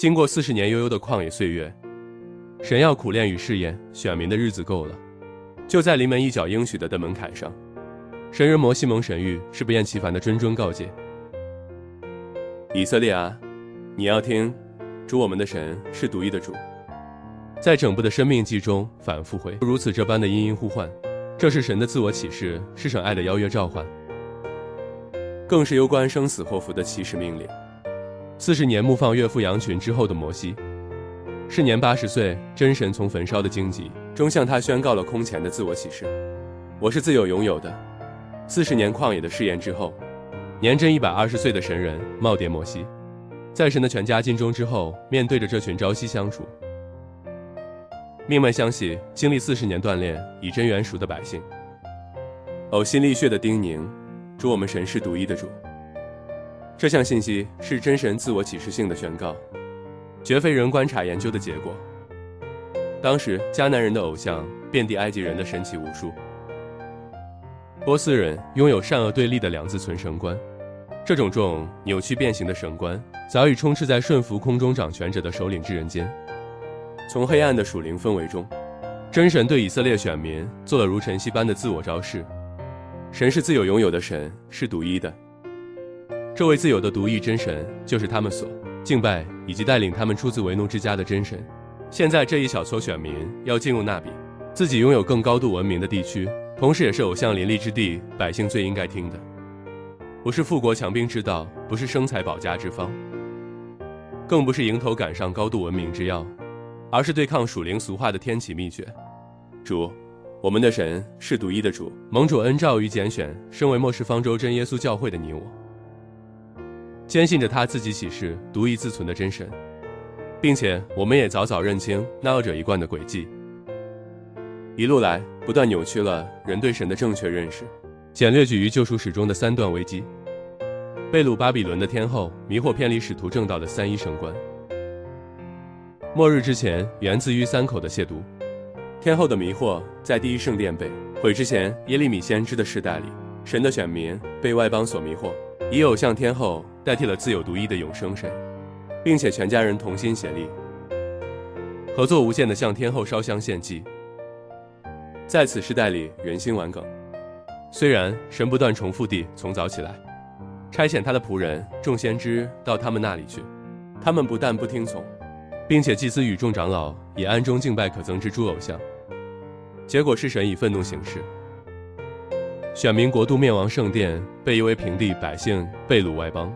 经过四十年悠悠的旷野岁月，神要苦练与试验选民的日子够了。就在临门一脚应许的的门槛上，神人摩西蒙神谕是不厌其烦的谆谆告诫：以色列啊，你要听，主我们的神是独一的主。在整部的生命记中反复回如此这般的殷殷呼唤，这是神的自我启示，是神爱的邀约召唤，更是攸关生死祸福的启示命令。四十年牧放岳父羊群之后的摩西，是年八十岁，真神从焚烧的荆棘中向他宣告了空前的自我启示：我是自有拥有的。四十年旷野的誓言之后，年真一百二十岁的神人耄耋摩西，在神的全家尽忠之后，面对着这群朝夕相处。命脉相系，经历四十年锻炼，以真元熟的百姓，呕心沥血的叮咛，主我们神是独一的主。这项信息是真神自我启示性的宣告，绝非人观察研究的结果。当时迦南人的偶像遍地埃及人的神奇无数，波斯人拥有善恶对立的两字存神观，这种种扭曲变形的神观早已充斥在顺服空中掌权者的首领之人间。从黑暗的属灵氛围中，真神对以色列选民做了如晨曦般的自我昭示：神是自有拥有的神，是独一的。这位自有的独一真神，就是他们所敬拜以及带领他们出自为奴之家的真神。现在这一小撮选民要进入那比自己拥有更高度文明的地区，同时也是偶像林立之地，百姓最应该听的，不是富国强兵之道，不是生财保家之方，更不是迎头赶上高度文明之要。而是对抗属灵俗化的天启秘诀。主，我们的神是独一的主，蒙主恩召与拣选，身为末世方舟真耶稣教会的你我，坚信着他自己岂是独一自存的真神，并且我们也早早认清那恶者一贯的诡计，一路来不断扭曲了人对神的正确认识。简略举于救赎史中的三段危机：被掳巴比伦的天后迷惑偏离使徒正道的三一神官。末日之前，源自于三口的亵渎，天后的迷惑，在第一圣殿被毁之前，耶利米先知的世代里，神的选民被外邦所迷惑，以偶像天后代替了自有独一的永生神，并且全家人同心协力，合作无间的向天后烧香献祭。在此世代里，人心顽梗。虽然神不断重复地从早起来，差遣他的仆人众先知到他们那里去，他们不但不听从。并且祭司与众长老也暗中敬拜可憎之诸偶像，结果是神以愤怒行事，选民国度灭亡，圣殿被夷为平地，百姓被掳外邦。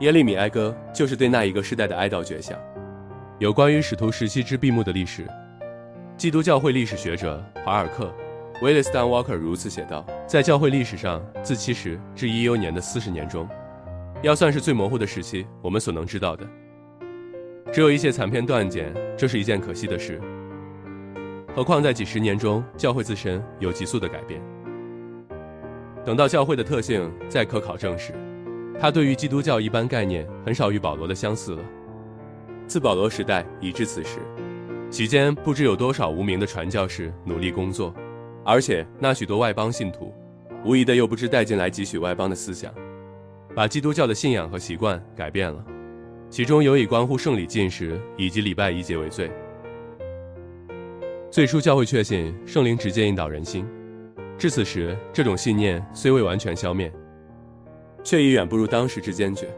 耶利米哀歌就是对那一个时代的哀悼绝响。有关于使徒时期之闭幕的历史，基督教会历史学者华尔克·威利斯丹沃克如此写道：在教会历史上，自七十至一幽年的四十年中，要算是最模糊的时期，我们所能知道的。只有一些残片断简，这是一件可惜的事。何况在几十年中，教会自身有急速的改变。等到教会的特性再可考证时，他对于基督教一般概念很少与保罗的相似了。自保罗时代以至此时，期间不知有多少无名的传教士努力工作，而且那许多外邦信徒，无疑的又不知带进来几许外邦的思想，把基督教的信仰和习惯改变了。其中有以关乎圣礼禁食以及礼拜仪节为最。最初教会确信圣灵直接引导人心，至此时这种信念虽未完全消灭，却已远不如当时之坚决。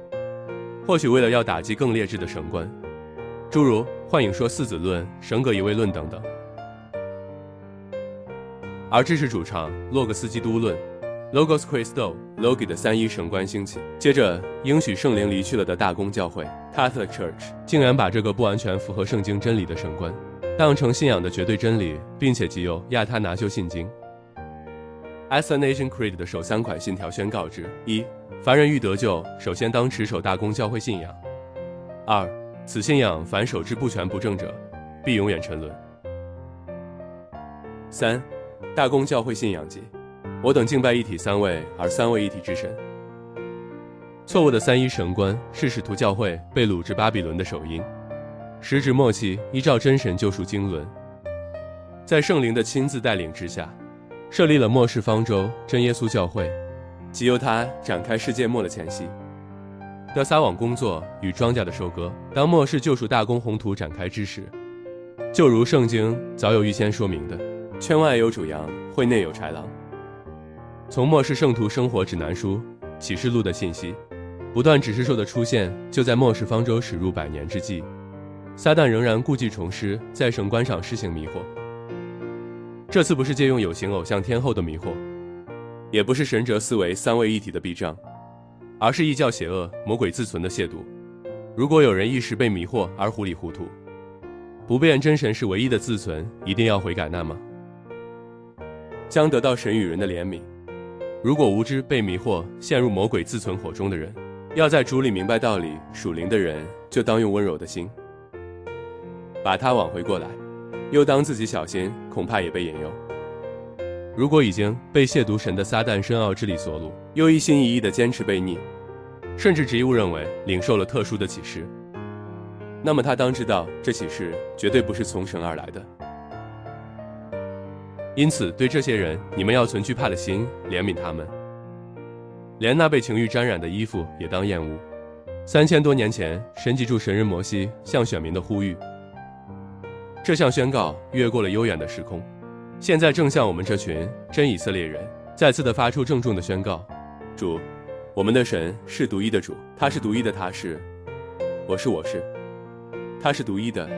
或许为了要打击更劣质的神观，诸如幻影说四子论、神格一位论等等，而支持主唱洛格斯基督论。Logos Christo Logi 的三一神观兴起，接着应许圣灵离去了的大公教会 Catholic Church 竟然把这个不完全符合圣经真理的神观当成信仰的绝对真理，并且极有亚他拿修信经 As a nation Creed 的首三款信条宣告之：一、凡人欲得救，首先当持守大公教会信仰；二、此信仰凡守之不全不正者，必永远沉沦；三、大公教会信仰即。我等敬拜一体三位，而三位一体之神。错误的三一神观是使徒教会被掳至巴比伦的首因。时值末期，依照真神救赎经纶，在圣灵的亲自带领之下，设立了末世方舟真耶稣教会，即由他展开世界末的前夕。的撒网工作与庄稼的收割。当末世救赎大公宏图展开之时，就如圣经早有预先说明的，圈外有主羊，会内有豺狼。从末世圣徒生活指南书启示录的信息，不断指示兽的出现，就在末世方舟驶入百年之际，撒旦仍然故技重施，在神观上施行迷惑。这次不是借用有形偶像天后的迷惑，也不是神哲思维三位一体的避障，而是异教邪恶魔鬼自存的亵渎。如果有人一时被迷惑而糊里糊涂，不辨真神是唯一的自存，一定要悔改，那么将得到神与人的怜悯。如果无知被迷惑，陷入魔鬼自存火中的人，要在主里明白道理，属灵的人就当用温柔的心把他挽回过来。又当自己小心，恐怕也被引诱。如果已经被亵渎神的撒旦深奥之理所掳，又一心一意地坚持悖逆，甚至执意误认为领受了特殊的启示，那么他当知道，这启示绝对不是从神而来的。因此，对这些人，你们要存惧怕的心，怜悯他们，连那被情欲沾染的衣服也当厌恶。三千多年前，神记住神人摩西向选民的呼吁。这项宣告越过了悠远的时空，现在正向我们这群真以色列人再次的发出郑重的宣告：主，我们的神是独一的主，他是独一的，他是，我是我是，他是独一的，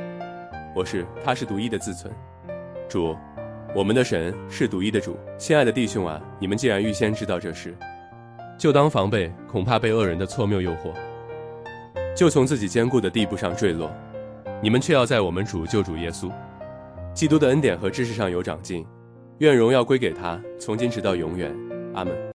我是他是独一的自存。主，我们的神是独一的主。亲爱的弟兄啊，你们既然预先知道这事，就当防备，恐怕被恶人的错谬诱惑，就从自己坚固的地步上坠落。你们却要在我们主救主耶稣基督的恩典和知识上有长进，愿荣耀归给他，从今直到永远，阿门。